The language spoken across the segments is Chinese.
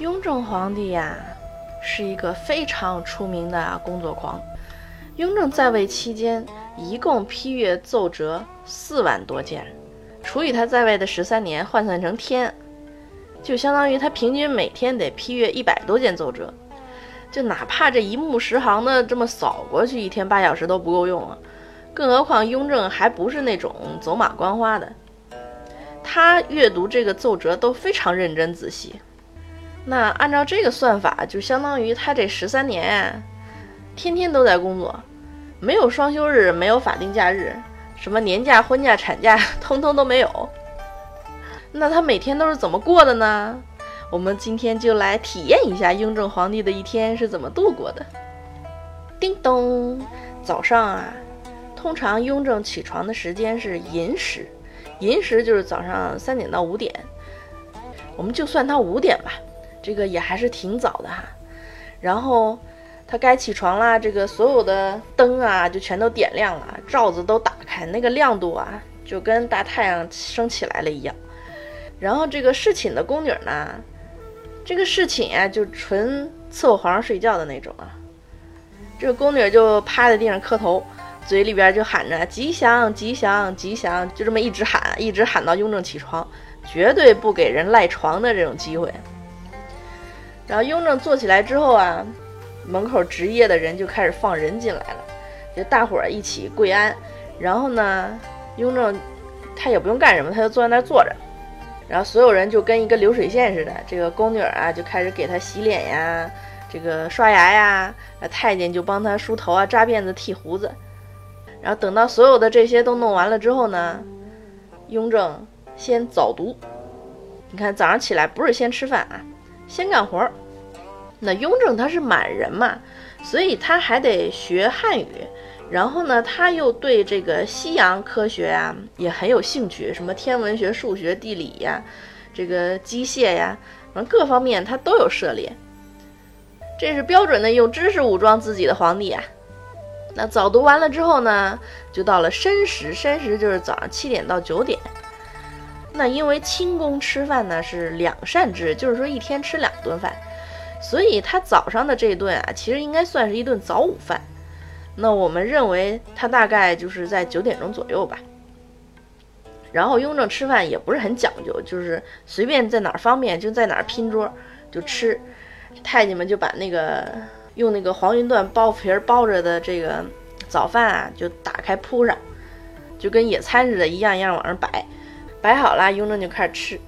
雍正皇帝呀，是一个非常出名的工作狂。雍正在位期间，一共批阅奏折四万多件，除以他在位的十三年，换算成天，就相当于他平均每天得批阅一百多件奏折。就哪怕这一目十行的这么扫过去，一天八小时都不够用啊！更何况雍正还不是那种走马观花的，他阅读这个奏折都非常认真仔细。那按照这个算法，就相当于他这十三年，天天都在工作，没有双休日，没有法定假日，什么年假、婚假、产假，通通都没有。那他每天都是怎么过的呢？我们今天就来体验一下雍正皇帝的一天是怎么度过的。叮咚，早上啊，通常雍正起床的时间是寅时，寅时就是早上三点到五点，我们就算他五点吧。这个也还是挺早的哈，然后他该起床啦，这个所有的灯啊就全都点亮了，罩子都打开，那个亮度啊就跟大太阳升起来了一样。然后这个侍寝的宫女呢，这个侍寝啊就纯伺候皇上睡觉的那种啊，这个宫女就趴在地上磕头，嘴里边就喊着吉祥吉祥吉祥，就这么一直喊，一直喊到雍正起床，绝对不给人赖床的这种机会。然后雍正坐起来之后啊，门口值夜的人就开始放人进来了，就大伙儿一起跪安。然后呢，雍正他也不用干什么，他就坐在那儿坐着。然后所有人就跟一个流水线似的，这个宫女啊就开始给他洗脸呀，这个刷牙呀，太监就帮他梳头啊、扎辫子、剃胡子。然后等到所有的这些都弄完了之后呢，雍正先早读。你看早上起来不是先吃饭啊。先干活儿，那雍正他是满人嘛，所以他还得学汉语。然后呢，他又对这个西洋科学呀也很有兴趣，什么天文学、数学、地理呀，这个机械呀，反正各方面他都有涉猎。这是标准的用知识武装自己的皇帝啊。那早读完了之后呢，就到了申时，申时就是早上七点到九点。那因为清宫吃饭呢是两膳制，就是说一天吃两顿饭，所以他早上的这一顿啊，其实应该算是一顿早午饭。那我们认为他大概就是在九点钟左右吧。然后雍正吃饭也不是很讲究，就是随便在哪儿方便就在哪儿拼桌就吃。太监们就把那个用那个黄云缎包皮包着的这个早饭啊，就打开铺上，就跟野餐似的，一样一样往上摆。摆好了，雍正就开始吃。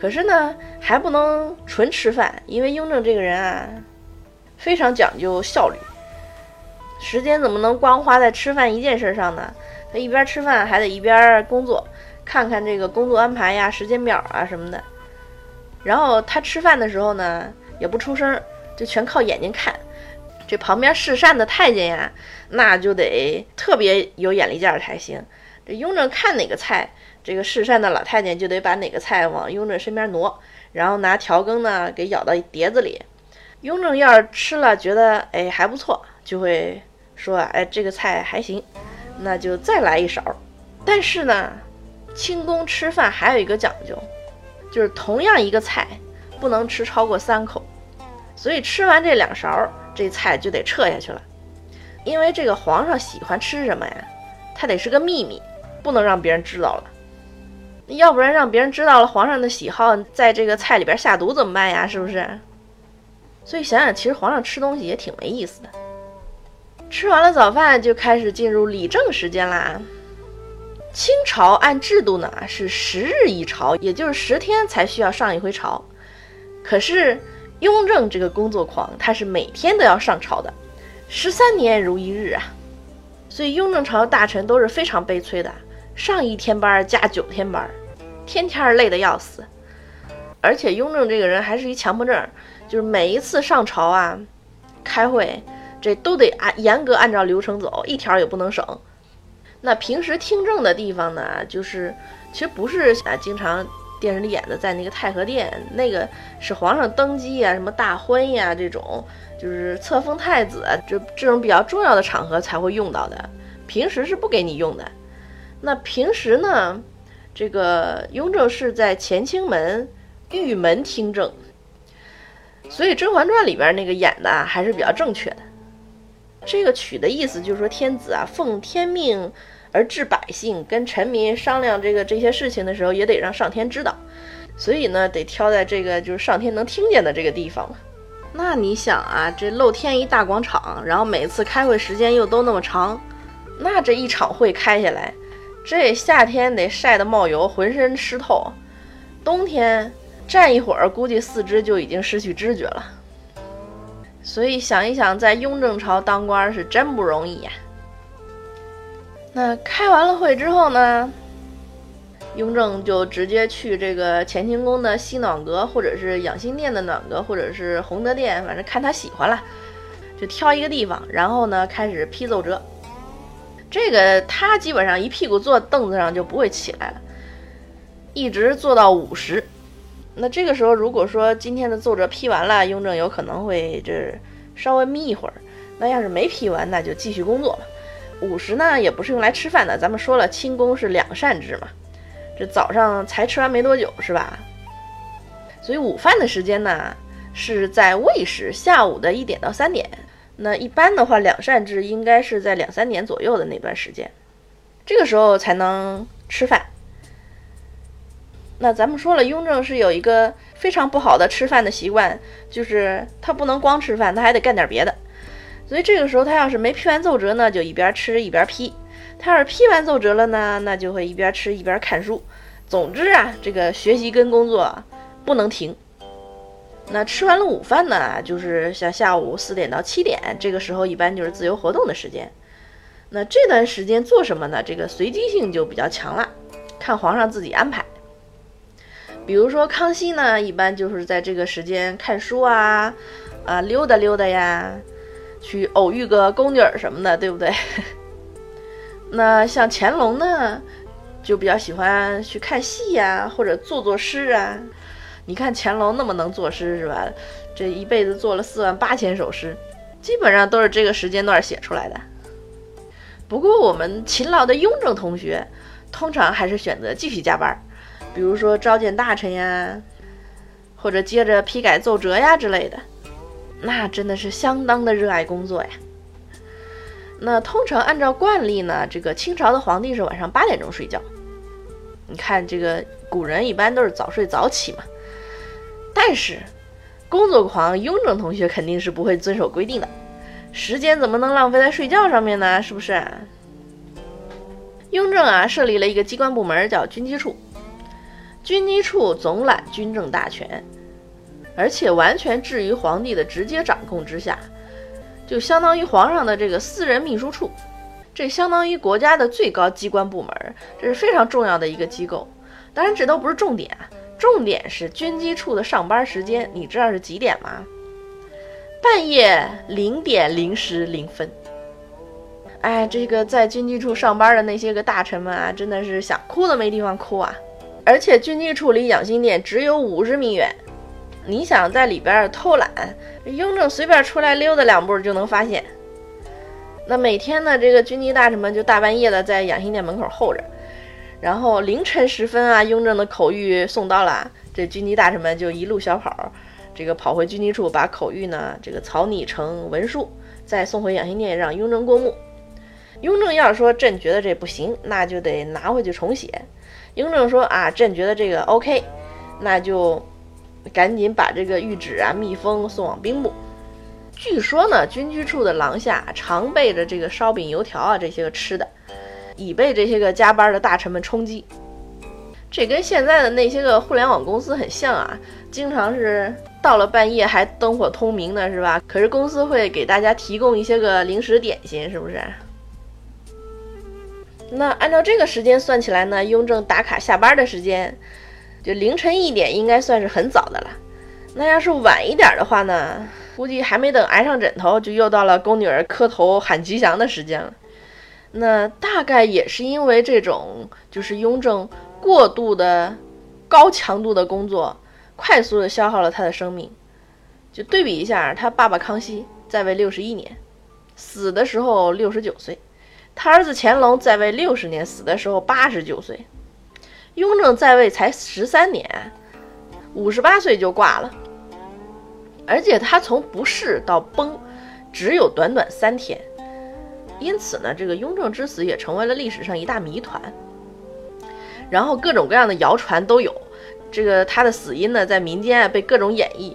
可是呢，还不能纯吃饭，因为雍正这个人啊，非常讲究效率。时间怎么能光花在吃饭一件事上呢？他一边吃饭还得一边工作，看看这个工作安排呀、时间表啊什么的。然后他吃饭的时候呢，也不出声，就全靠眼睛看。这旁边侍膳的太监呀，那就得特别有眼力劲儿才行。这雍正看哪个菜。这个侍膳的老太监就得把哪个菜往雍正身边挪，然后拿调羹呢给舀到碟子里。雍正要是吃了觉得哎还不错，就会说哎这个菜还行，那就再来一勺。但是呢，清宫吃饭还有一个讲究，就是同样一个菜不能吃超过三口，所以吃完这两勺，这菜就得撤下去了。因为这个皇上喜欢吃什么呀，他得是个秘密，不能让别人知道了。要不然让别人知道了皇上的喜好，在这个菜里边下毒怎么办呀？是不是？所以想想，其实皇上吃东西也挺没意思的。吃完了早饭，就开始进入理政时间啦。清朝按制度呢是十日一朝，也就是十天才需要上一回朝。可是雍正这个工作狂，他是每天都要上朝的，十三年如一日啊。所以雍正朝的大臣都是非常悲催的，上一天班加九天班。天天累得要死，而且雍正这个人还是一强迫症，就是每一次上朝啊，开会这都得按严格按照流程走，一条也不能省。那平时听政的地方呢，就是其实不是啊，经常电视里演的在那个太和殿，那个是皇上登基啊，什么大婚呀这种，就是册封太子这这种比较重要的场合才会用到的，平时是不给你用的。那平时呢？这个雍正是在乾清门御门听政，所以《甄嬛传》里边那个演的还是比较正确的。这个曲的意思就是说，天子啊奉天命而治百姓，跟臣民商量这个这些事情的时候，也得让上天知道。所以呢，得挑在这个就是上天能听见的这个地方嘛。那你想啊，这露天一大广场，然后每次开会时间又都那么长，那这一场会开下来，这夏天得晒得冒油，浑身湿透；冬天站一会儿，估计四肢就已经失去知觉了。所以想一想，在雍正朝当官是真不容易呀。那开完了会之后呢，雍正就直接去这个乾清宫的西暖阁，或者是养心殿的暖阁，或者是弘德殿，反正看他喜欢了，就挑一个地方，然后呢开始批奏折。这个他基本上一屁股坐凳子上就不会起来了，一直坐到午时。那这个时候，如果说今天的奏折批完了，雍正有可能会这稍微眯一会儿。那要是没批完，那就继续工作了。午时呢，也不是用来吃饭的。咱们说了，清宫是两膳制嘛，这早上才吃完没多久，是吧？所以午饭的时间呢，是在未时，下午的一点到三点。那一般的话，两膳制应该是在两三年左右的那段时间，这个时候才能吃饭。那咱们说了，雍正是有一个非常不好的吃饭的习惯，就是他不能光吃饭，他还得干点别的。所以这个时候，他要是没批完奏折呢，就一边吃一边批；他要是批完奏折了呢，那就会一边吃一边看书。总之啊，这个学习跟工作不能停。那吃完了午饭呢，就是像下午四点到七点，这个时候一般就是自由活动的时间。那这段时间做什么呢？这个随机性就比较强了，看皇上自己安排。比如说康熙呢，一般就是在这个时间看书啊，啊溜达溜达呀，去偶遇个宫女什么的，对不对？那像乾隆呢，就比较喜欢去看戏呀，或者作作诗啊。你看乾隆那么能作诗是吧？这一辈子做了四万八千首诗，基本上都是这个时间段写出来的。不过我们勤劳的雍正同学，通常还是选择继续加班。比如说召见大臣呀，或者接着批改奏折呀之类的，那真的是相当的热爱工作呀。那通常按照惯例呢，这个清朝的皇帝是晚上八点钟睡觉。你看这个古人一般都是早睡早起嘛。但是工作狂雍正同学肯定是不会遵守规定的，时间怎么能浪费在睡觉上面呢？是不是？雍正啊设立了一个机关部门叫军机处。军机处总揽军政大权，而且完全置于皇帝的直接掌控之下，就相当于皇上的这个私人秘书处，这相当于国家的最高机关部门，这是非常重要的一个机构。当然，这都不是重点，重点是军机处的上班时间，你知道是几点吗？半夜零点零时零分。哎，这个在军机处上班的那些个大臣们啊，真的是想哭都没地方哭啊。而且军机处离养心殿只有五十米远，你想在里边偷懒，雍正随便出来溜达两步就能发现。那每天呢，这个军机大臣们就大半夜的在养心殿门口候着，然后凌晨时分啊，雍正的口谕送到了，这军机大臣们就一路小跑，这个跑回军机处把口谕呢这个草拟成文书，再送回养心殿让雍正过目。雍正要是说朕觉得这不行，那就得拿回去重写。雍正说：“啊，朕觉得这个 OK，那就赶紧把这个谕旨啊密封送往兵部。据说呢，军机处的廊下常备着这个烧饼、油条啊这些个吃的，已被这些个加班的大臣们充饥。这跟现在的那些个互联网公司很像啊，经常是到了半夜还灯火通明的，是吧？可是公司会给大家提供一些个零食点心，是不是？”那按照这个时间算起来呢，雍正打卡下班的时间，就凌晨一点，应该算是很早的了。那要是晚一点的话呢，估计还没等挨上枕头，就又到了宫女儿磕头喊吉祥的时间了。那大概也是因为这种，就是雍正过度的高强度的工作，快速的消耗了他的生命。就对比一下，他爸爸康熙在位六十一年，死的时候六十九岁。他儿子乾隆在位六十年，死的时候八十九岁。雍正在位才十三年，五十八岁就挂了。而且他从不仕到崩，只有短短三天，因此呢，这个雍正之死也成为了历史上一大谜团。然后各种各样的谣传都有，这个他的死因呢，在民间啊被各种演绎。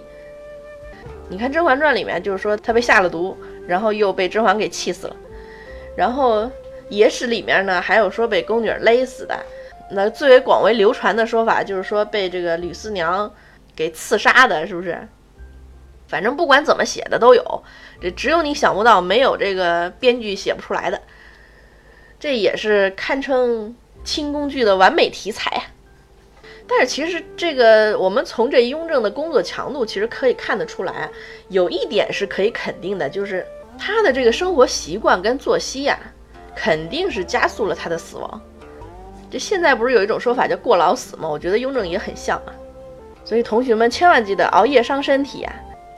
你看《甄嬛传》里面就是说他被下了毒，然后又被甄嬛给气死了。然后野史里面呢，还有说被宫女勒死的。那最为广为流传的说法就是说被这个吕四娘给刺杀的，是不是？反正不管怎么写的都有，这只有你想不到，没有这个编剧写不出来的。这也是堪称清宫剧的完美题材啊！但是其实这个我们从这雍正的工作强度，其实可以看得出来，有一点是可以肯定的，就是他的这个生活习惯跟作息呀，肯定是加速了他的死亡。这现在不是有一种说法叫过劳死吗？我觉得雍正也很像啊。所以同学们千万记得熬夜伤身体啊！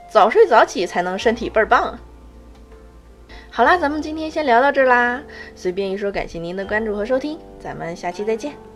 早睡早起才能身体倍儿棒。好啦，咱们今天先聊到这儿啦。随便一说，感谢您的关注和收听，咱们下期再见。